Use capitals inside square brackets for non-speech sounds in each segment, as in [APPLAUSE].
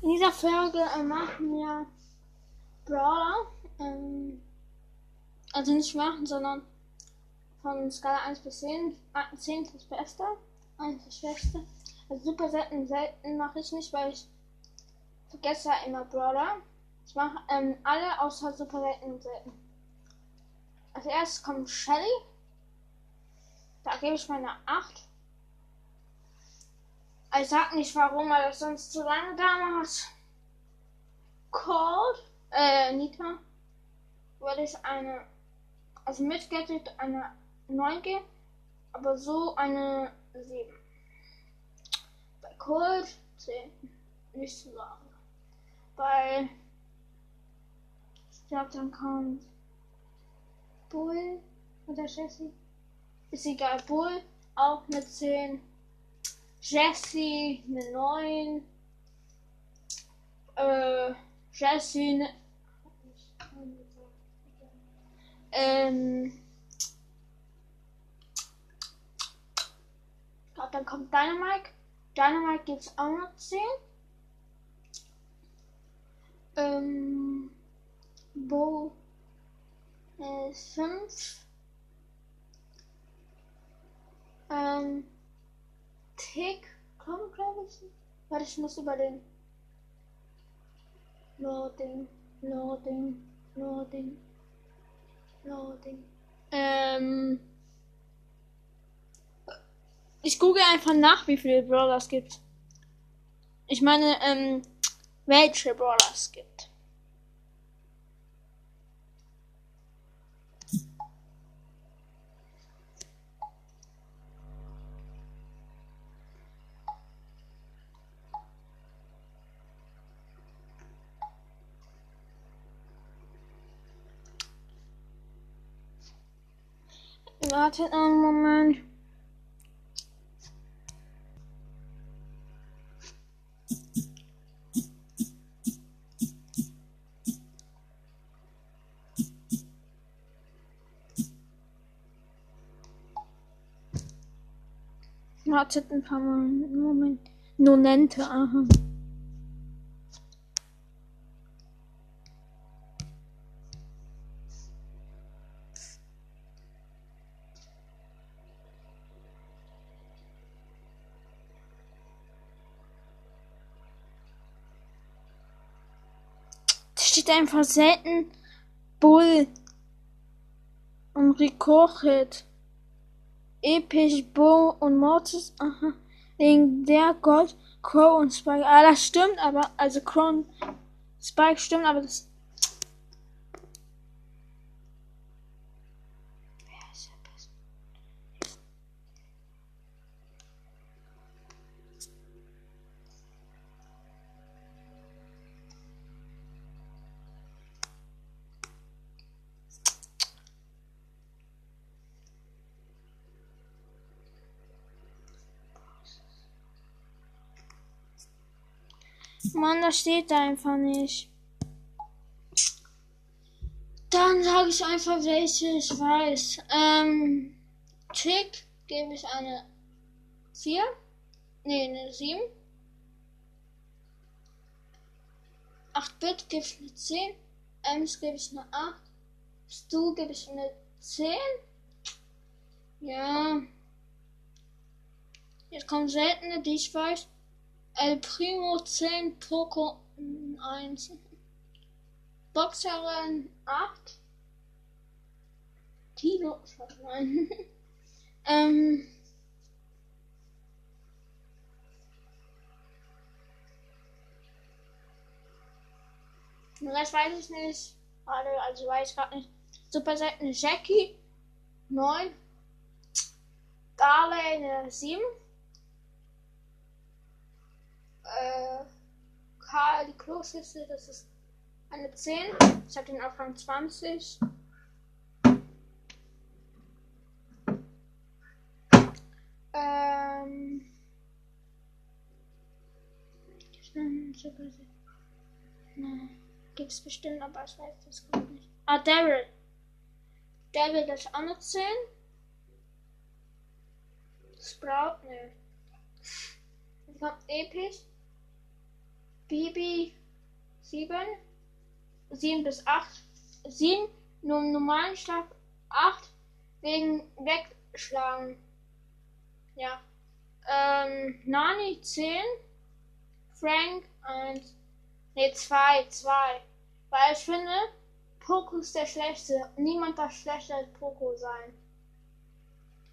In dieser Folge äh, machen wir Brawler. Ähm, also nicht machen, sondern von Skala 1 bis 10. 10 ist das Beste, 1 das Schwächste. Also super selten, selten mache ich nicht, weil ich vergesse ja immer Brawler. Ich mache ähm, alle außer super selten und selten. Als erstes kommt Shelly. Da gebe ich meine 8. Ich sag nicht warum, weil das sonst zu lange dauert. Cold, äh, Nita, würde ich eine, also mit Gadget eine 9 geben, aber so eine 7. Bei Cold 10, nicht zu sagen. Bei, ich glaube, dann kommt Bull oder Jessie. Ist egal, Bull auch eine 10. Jessie eine 9. Äh, Jessie eine. Ähm. Ich glaube, dann kommt Dynamite. Dynamite gibt es auch noch 10. Ähm. Bo äh, 5. Ähm. Tick. Komm, glaube ich. Warte, ich muss überlegen. Loading, loading, loading, loading. Ähm. Ich google einfach nach, wie viele Brawler es gibt. Ich meine, ähm, welche Brawler es gibt. Wartet einen Moment. Wartet ein paar Moment. Nonente, aha. Steht einfach selten Bull und Ricochet. Episch, Bo und Mortis, aha, der Gold, Crow und Spike. Ah, das stimmt, aber, also Crow und Spike stimmt, aber das. Mann, das steht da einfach nicht. Dann sage ich einfach, welche ich weiß. Ähm, Tick gebe ich eine 4. Nee, eine 7. 8-Bit gebe ich eine 10. Ems gebe ich eine 8. Stu gebe ich eine 10. Ja. Jetzt kommen seltene, die ich weiß. El Primo 10, Poco 1. Boxerin 8. Tilo, nein. [LAUGHS] ähm. Das weiß ich nicht. Also weiß ich gerade nicht. Super selten Jackie 9. Darley eine 7 äh, Karl die Kloschüssel, das ist eine 10. Ich habe den auf Rang 20. Ähm. Ne, gibt's bestimmt, aber ich weiß das gerade nicht. Ah, Daryl. Daryl, das ist auch eine 10. Sprout, ne. Dann kommt episch. Bibi 7, 7 bis 8, 7 nur im normalen Schlag, 8 wegen Wegschlagen. Ja. Ähm, Nani 10, Frank 1, ne 2, 2. Weil ich finde, Poco ist der Schlechte. Niemand darf schlechter als Poco sein.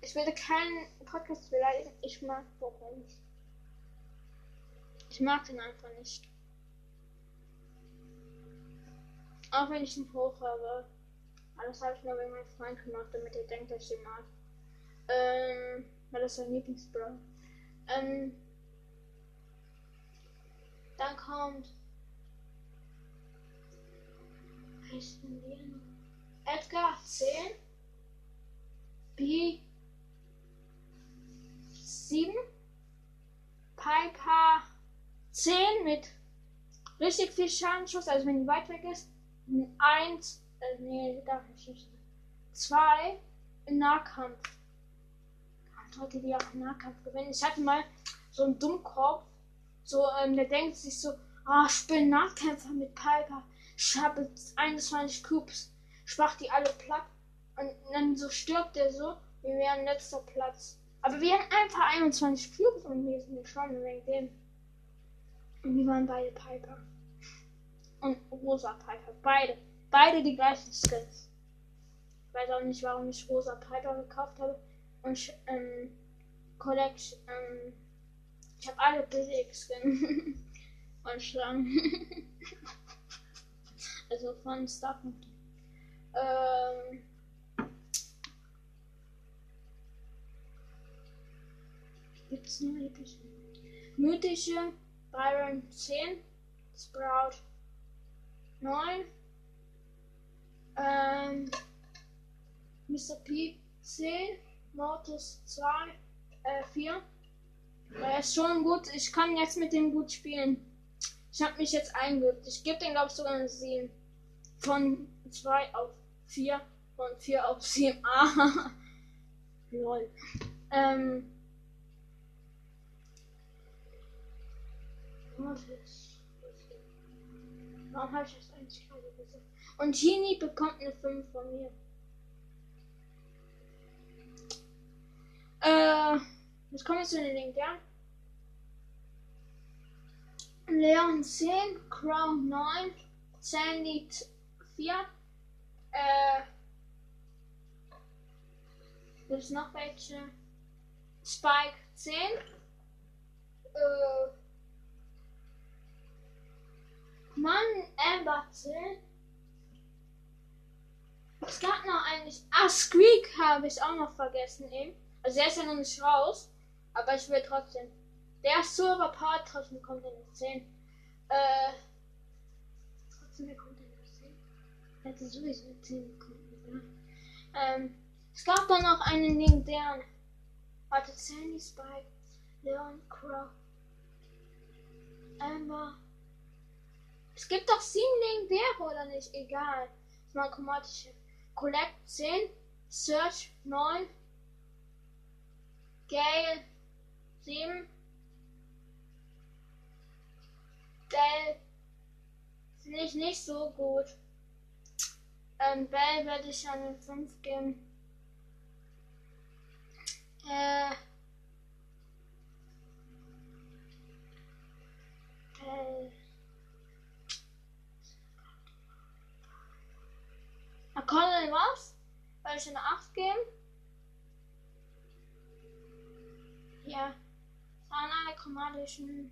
Ich werde keinen Podcast beleidigen. Ich mag Poco nicht. Ich mag den einfach nicht. Auch wenn ich ihn hoch habe. Alles habe ich nur wegen meinem Freund gemacht, damit er denkt, dass ich ihn mag. Ähm, weil das sein Lieblingsbro. Ähm, dann kommt. Heißen wir noch? Edgar 10. B 7. Piper 10 mit richtig viel Schadenschuss, also wenn die weit weg ist. 1, äh, nee, darf ich nicht. 2 im Nahkampf. Leute, die auch im Nahkampf gewinnen. Ich hatte mal so einen Dummkopf, so, ähm, der denkt sich so, ah, ich bin Nahkämpfer mit Piper. Ich habe 21 Cubes. Ich mach die alle platt. Und dann so stirbt der so, wir wären letzter Platz. Aber wir haben einfach 21 Cubes und wir sind schon wegen dem. Und wir waren beide Piper. Und rosa Piper. Beide. Beide die gleichen Skins. Ich weiß auch nicht, warum ich rosa Piper gekauft habe. Und ähm, Collect, ähm, ich habe alle billig Skin. [LAUGHS] und Schlangen. [LAUGHS] also von Starcraft. Ähm, gibt's nur epische? Mythische Byron 10, Sprout 9, ähm, Mr. P 10, Mortis 2, äh, 4. Er ist schon gut. Ich kann jetzt mit dem gut spielen. Ich habe mich jetzt eingeübt. Ich gebe den, glaube ich, sogar eine 7. Von 2 auf 4. Von 4 auf 7. Ah. [LAUGHS] Lol. Ähm. Warum habe ich das eigentlich gerade gesagt? Und Genie bekommt eine 5 von mir. Äh, jetzt kommen wir zu den Linkern. Leon 10, Crown 9, Sandy 4, äh, gibt noch welche? Spike 10, äh, Mann, Amber 10. Es gab noch eigentlich. Ah, Squeak habe ich auch noch vergessen eben. Also er ist ja noch nicht raus. Aber ich will trotzdem. Der ist so überpowered, trotzdem kommt er noch 10. Äh. Trotzdem, der kommt er noch 10. Er hätte sowieso 10 bekommen, ja. Ähm. Es gab dann noch einen legendären. Warte, Sandy Spike, Leon Crow, Amber. Es gibt doch sieben legendäre, oder nicht? Egal. Mal chromatische. Collect 10, Search 9, Gale 7, Bell finde ich nicht so gut. Ähm, Bell werde ich eine 5 geben. Äh. Bell. Colin was? Weil ich eine 8 geben? Ja. Alle chromatischen.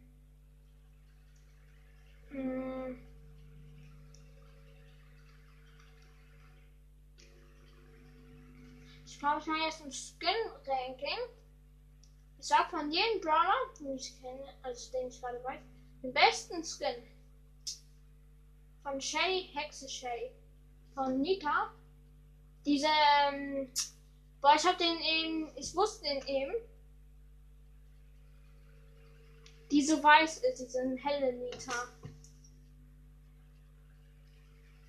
Hm. Ich glaube, ich mache jetzt ein Skin-Ranking. Ich sag von jedem Brawler, den ich kenne, also den ich gerade weiß, den besten Skin. Von Shelly, Hexe Shelly von Nika. Diese, ähm, boah, ich hab den eben, ich wusste den eben. Die so weiß ist, diese helle Nita.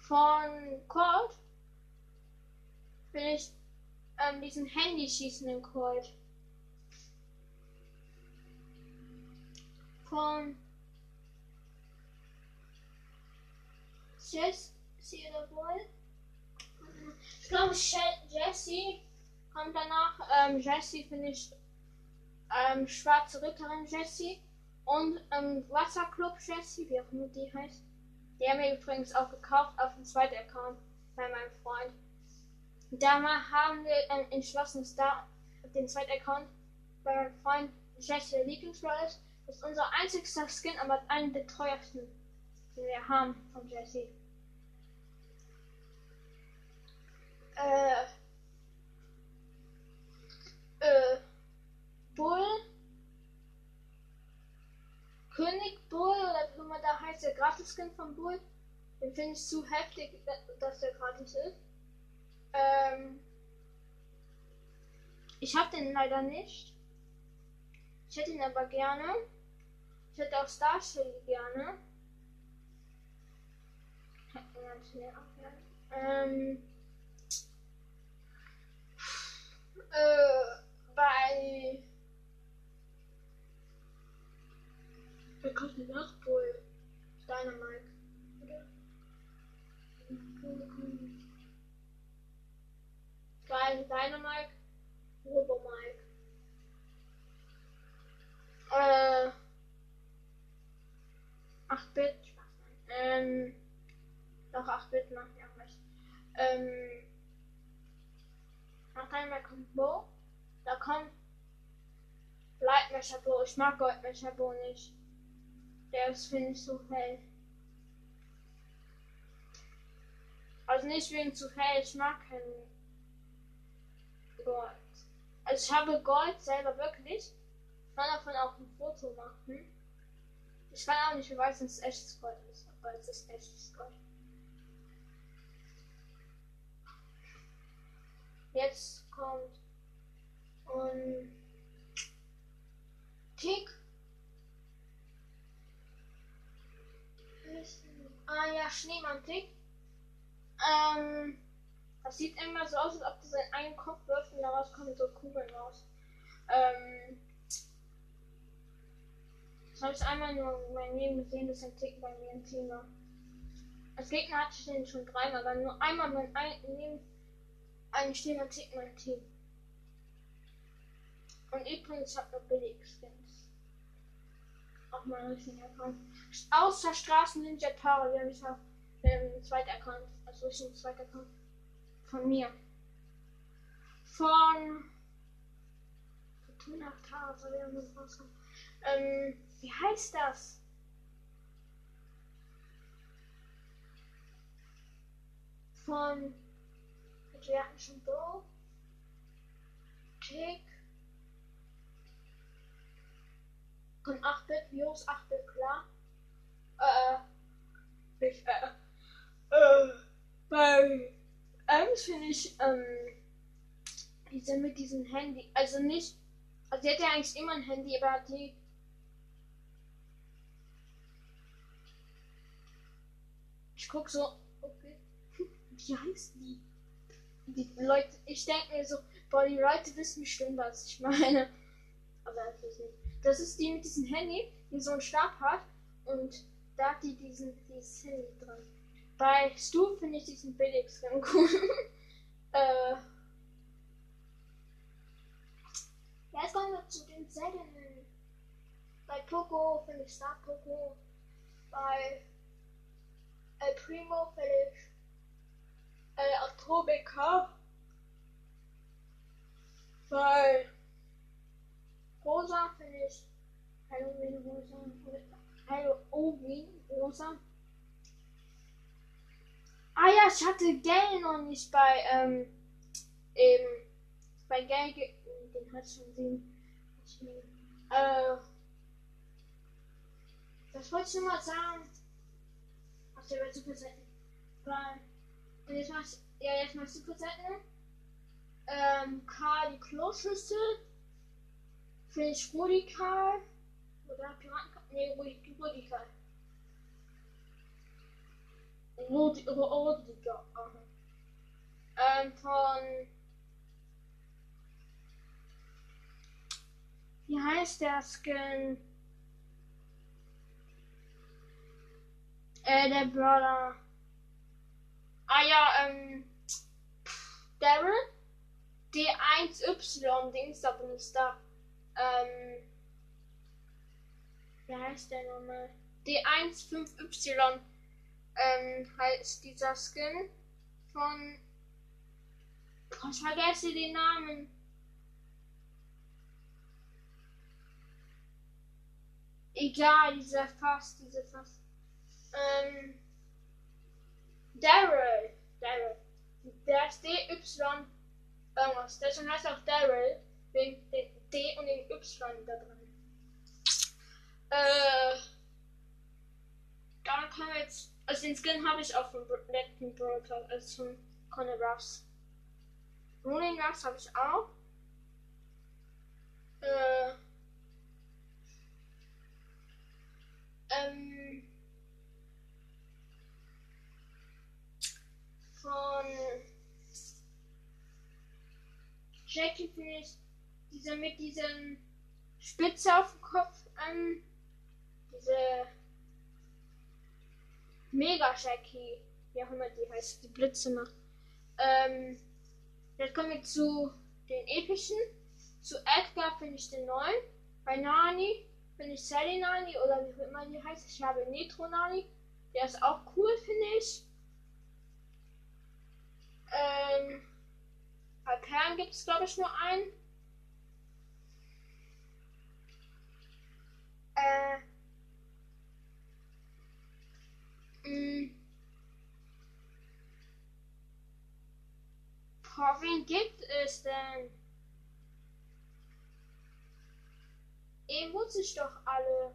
Von Colt will ich ähm, diesen Handy schießenden Colt. Von Jesse oder Bull. Ich glaube, Jesse kommt danach. Ähm, Jesse finde ich ähm, Schwarze Ritterin Jesse und ähm, Wasserclub Jesse, wie auch immer die heißt. Die haben wir übrigens auch gekauft auf dem zweiten Account bei meinem Freund. Da haben wir ähm, entschlossen, da auf den zweiten Account bei meinem Freund Jesse Lieblingsroll ist. Das ist unser einzigster Skin, aber einer der teuersten, den wir haben von Jesse. Äh, äh, Bull, König Bull oder wie immer da heißt, der Gratis-Skin von Bull, den finde ich zu heftig, dass der gratis ist. Ähm, ich habe den leider nicht. Ich hätte ihn aber gerne. Ich hätte auch Starshell gerne. Ähm, äh, bei. Wer kommt denn nach Bull? Dynamite. Oder? Geil, Dynamite. Robo Mike. Äh. 8-Bit. Ähm. Doch 8-Bit macht ja auch recht. Ähm. Nach einmal kommt Bo. Da kommt Lightmeasure Bo. Ich mag Goldmeasure Bo nicht. Der ist, finde ich, so hell. Also nicht wegen zu hell, ich mag keinen Gold. Also ich habe Gold selber wirklich. Ich kann davon auch ein Foto machen. Ich kann auch nicht beweisen, dass es echtes Gold ist, aber es ist echtes Gold. Jetzt kommt und Tick. Ah ja, Schneemann-Tick. Ähm, das sieht immer so aus, als ob du seinen einen Kopf wirft und daraus kommen so Kugeln raus. Ähm, das habe ich einmal nur in meinem Leben gesehen, dass ein Tick bei mir im war. Als Gegner hatte ich den schon dreimal, aber nur einmal mein ein, neben einen stehenden Tick in meinem Team. Und übrigens, habe noch billig Skins. Auch mal richtig erkannt. Außer Straßen Ninja Tara, die habe ich auf dem zweiten Account. Also ich ein zweiter Account. Von mir. Von Fortuna soll ja noch rauskommen. Ähm, wie heißt das? Von schon Bo, Tick, von 8-Bit, Virus 8-Bit, klar. Äh, ich, äh, äh, bei Ems finde ich, ähm, diese mit diesem Handy, also nicht, also die hat ja eigentlich immer ein Handy, aber die, ich guck so, okay, [LAUGHS] wie heißt die? Die Leute, ich denke mir so, boah, die Leute wissen bestimmt, was ich meine. Aber ist nicht. Das ist die mit diesem Handy, die so einen Stab hat und da hat die diesen, dieses Handy dran. Bei Stu finde ich diesen Billig-Skin cool. [LAUGHS] äh. Jetzt kommen wir zu den seltenen. Bei Poco finde ich Star Poco. Bei El Primo finde ich Atomica. Bei Rosa finde ich Halloween Rosa. Halloween Rosa. Ah ja, ich hatte Gale noch nicht bei, ähm, eben, bei Gale, den hat schon gesehen. Äh, das wollte ich nur mal sagen. Ach, der wird super selten. Weil, und jetzt machst ja, jetzt mal super selten. Ähm, Karl die Kloschüssel. Finde ich Rudi Karl. Oder Piraten. Nee, Rudi, Rudi Rudiger. Ähm, von. Wie heißt der Skin? Äh, der Brawler. Ah ja, ähm. Daryl. D1Y Dings da benutzt da. Ähm. Wie heißt der nochmal? D15Y ähm, heißt dieser Skin von. Oh, ich vergesse den Namen. Egal, dieser Fass, diese Fass. Ähm, Daryl. Daryl. Der ist DY irgendwas. Deswegen heißt er auch Daryl. Wegen den D und den Y da drin. Äh. Dann können wir jetzt. Also den Skin habe ich auch vom letzten Broker, also von Conor Ruffs. Rolling Ruffs habe ich auch. Äh. Ähm. Von Jackie finde ich dieser mit diesem Spitze auf dem Kopf ähm, diese Mega Jackie, wie auch immer die heißt, die Blitze macht. Ähm, jetzt kommen wir zu den epischen. Zu Edgar finde ich den neuen. Bei Nani finde ich Sally Nani oder wie auch immer die heißt. Ich habe Nitro Nani. Der ist auch cool, finde ich. Ähm, bei Perlen gibt es, glaube ich, nur einen. Äh, mh, boah, wen gibt es denn? Eben wusste ich doch alle.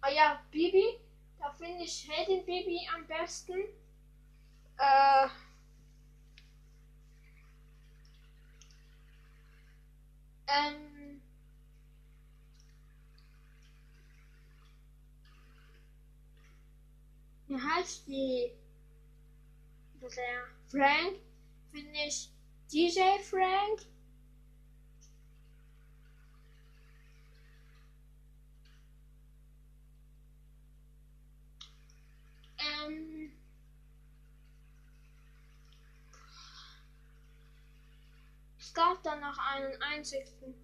Ah ja, Bibi. Da finde ich Heldin Bibi am besten. Äh. Ähm. Wie heißt die? Der Frank. Finde ich DJ Frank. Ähm. Es gab dann noch einen einzigen.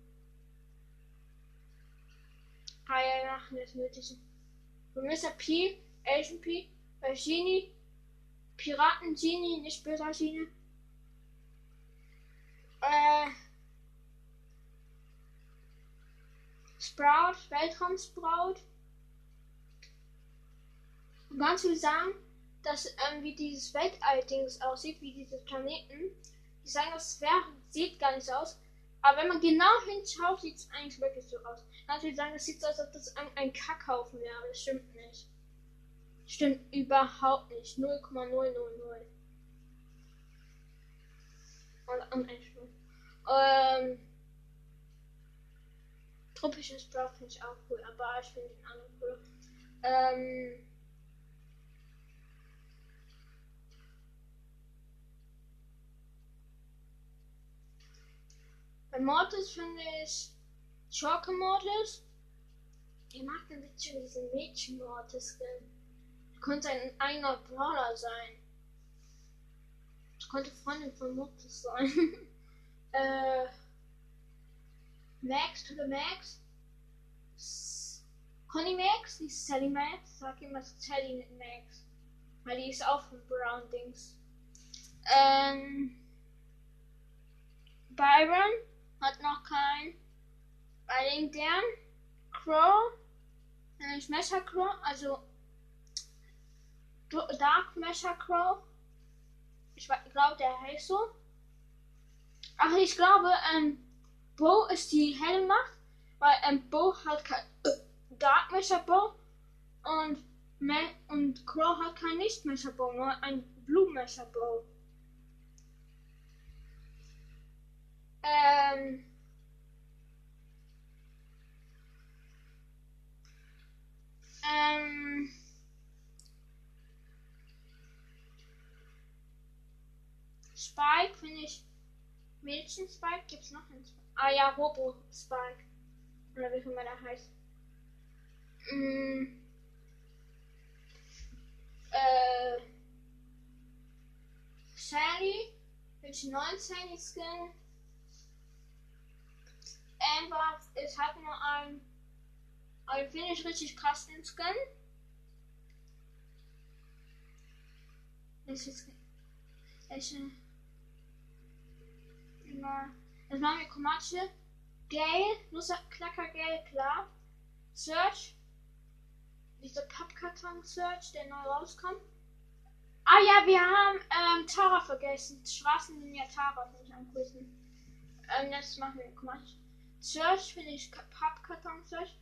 Ah ja, ja, das Nötige. Von Mr. P, Asian P, bei Genie, Piraten Genie, nicht böser Genie. Äh. Sprout, Weltraumsprout. Und ganz viel sagen, dass ähm, wie dieses Weltall-Dings aussieht, wie diese Planeten. Die sagen, das wäre, sieht gar nicht so aus. Aber wenn man genau hinschaut, sieht es eigentlich wirklich so aus. Natürlich sagen, es sieht so aus, als ob das ein, ein Kackhaufen wäre. Das stimmt nicht. Stimmt überhaupt nicht. 0,000. Und, und Sturm. Ähm. Tropisches Blau finde ich auch cool, aber ich finde den anderen cool. Ähm. Bei Mortis finde ich Schurke Mortis. Ich mag den bisschen diesen Mädchen Mortis Skin. Könnte ein eigener Brawler sein. Das könnte Freundin von Mortis sein. [LAUGHS] äh, Max to the Max. S Conny Max, die ist Sally Max. Sag immer Sally Max. Weil die ist auch von Brown Dings. Ähm, Byron hat noch kein. Deren Crow, äh, Smasher Crow, also Dark Mesher Crow. Ich glaube, der heißt so. Ach, ich glaube, ähm, Bo ist die helle Macht, weil ähm, Bo hat kein äh, Dark Mesher Bo und, Me und Crow hat kein Nicht Mesher Bo, nur ein Blue Mesher Bo. Ähm, ähm, Spike finde ich. Mädchen Spike gibt es noch einen Spike. Ah ja, Robo Spike. Oder wie auch immer der heißt. Mm. Äh. ich einen neuen Skin. Amber ist hat nur ein, aber finde ich richtig krass den Skin. Welches welche immer das machen wir chromatische Gale, Nussknacker Gale, klar. Search. Dieser Pappkarton Search, der neu rauskommt. Ah ja, wir haben ähm, Tara vergessen. Straßen sind ja Tara, finde ich am coolsten. Ähm, das machen wir chromatische. Search finde ich Pappkarton Search.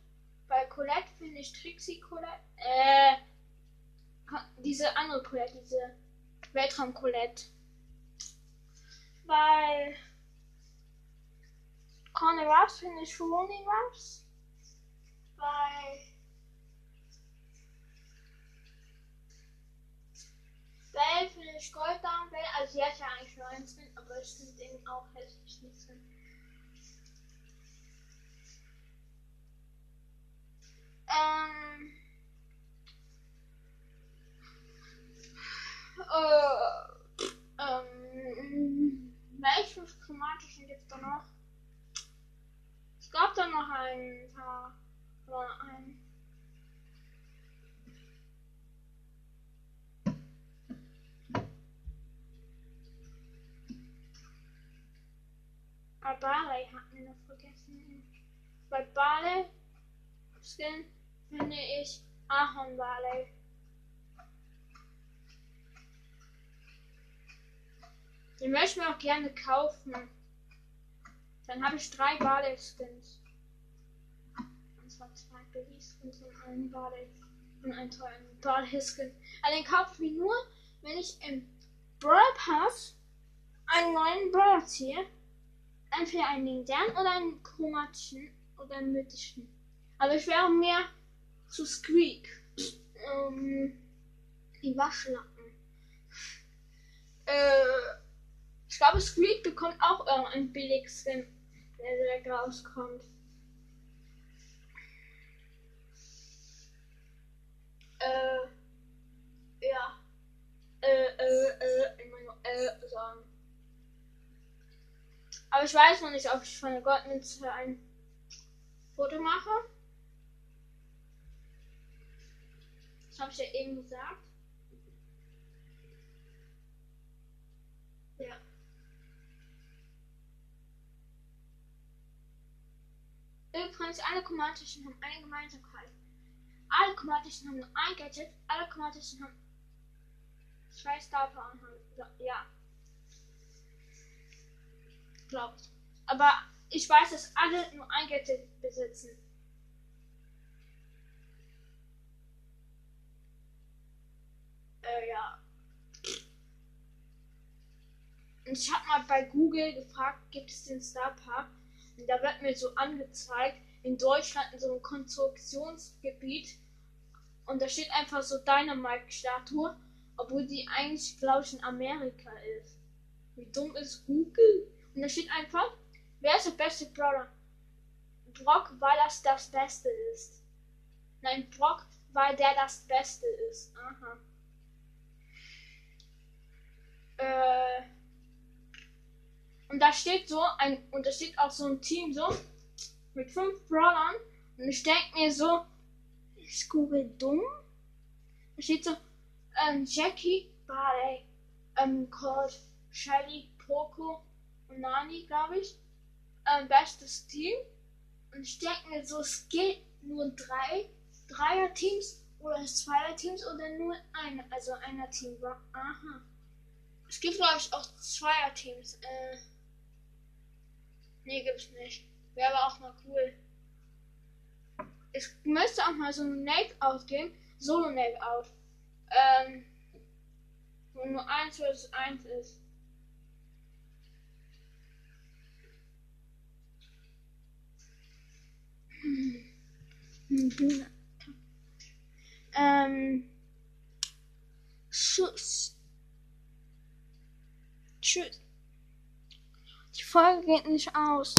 Bei Colette finde ich Trixie Colette. Äh, diese andere Colette, diese Weltraum Colette. Bei Conny Ruffs finde ich Rooney Ruffs. Bei Bell finde ich Golddown Bell. Also sie hat ja eigentlich nur einen Skin, aber ich finde den auch hässlich nicht Skin. Ähm. Äh, ähm. Welche chromatischen gibt es da noch? Es gab da noch ein paar. Ein. Ah, Barley hatten wir noch vergessen. Bei Barley Skin finde ich Ahorn Barley. Den möchte ich mir auch gerne kaufen. Dann habe ich drei Barley Skins. Und zwar zwei Billy Skins und einen Barley und einen tollen Barley Skin. Aber den kaufe ich mir nur, wenn ich im Brawl Pass einen neuen Brawl ziehe. Entweder einen legendären oder einen chromatischen oder einen mythischen. Aber ich wäre mehr zu Squeak. Ähm, die Waschlappen. Äh, ich glaube, Squeak bekommt auch irgendeinen Billig-Skin, der direkt rauskommt. Äh, ja. Äh, äh, äh, ich meine, äh, sagen. Aber ich weiß noch nicht, ob ich von der Goldmünze ein Foto mache. Habe ich ja eben gesagt. Ja. Übrigens, alle chromatischen haben eine Gemeinsamkeit. Alle chromatischen haben nur ein Gadget, alle chromatischen haben zwei Star Power ja. Glaube ich. Aber ich weiß, dass alle nur ein Gadget besitzen. Äh, ja. Und ich habe mal bei Google gefragt, gibt es den Star Park? Und da wird mir so angezeigt, in Deutschland in so einem Konstruktionsgebiet. Und da steht einfach so Dynamite-Statue, obwohl die eigentlich, glaube ich, in Amerika ist. Wie dumm ist Google? Und da steht einfach, wer ist der beste Brawler? Brock, weil das das Beste ist. Nein, Brock, weil der das Beste ist. Aha. Äh. Und da steht so ein, und da steht auch so ein Team so mit fünf Brawlern. Und ich denke mir so, ist Google dumm? Da steht so, ähm, Jackie, Barley, ähm, Colt, Shelly, Poco und Nani, glaube ich. Ähm, bestes Team. Und ich denke mir so, es geht nur drei Dreier-Teams oder Zweier-Teams oder nur eine, also einer Team. Aha. Es gibt, glaube ich, auch Zweier-Teams. Äh, nee, gibt's nicht. Wäre aber auch mal cool. Es müsste auch mal so ein Nake-Out geben. Solo-Nake-Out. Ähm, wo nur 1 vs 1 ist. Ähm, Tschüss. Tschüss. Die Folge geht nicht aus.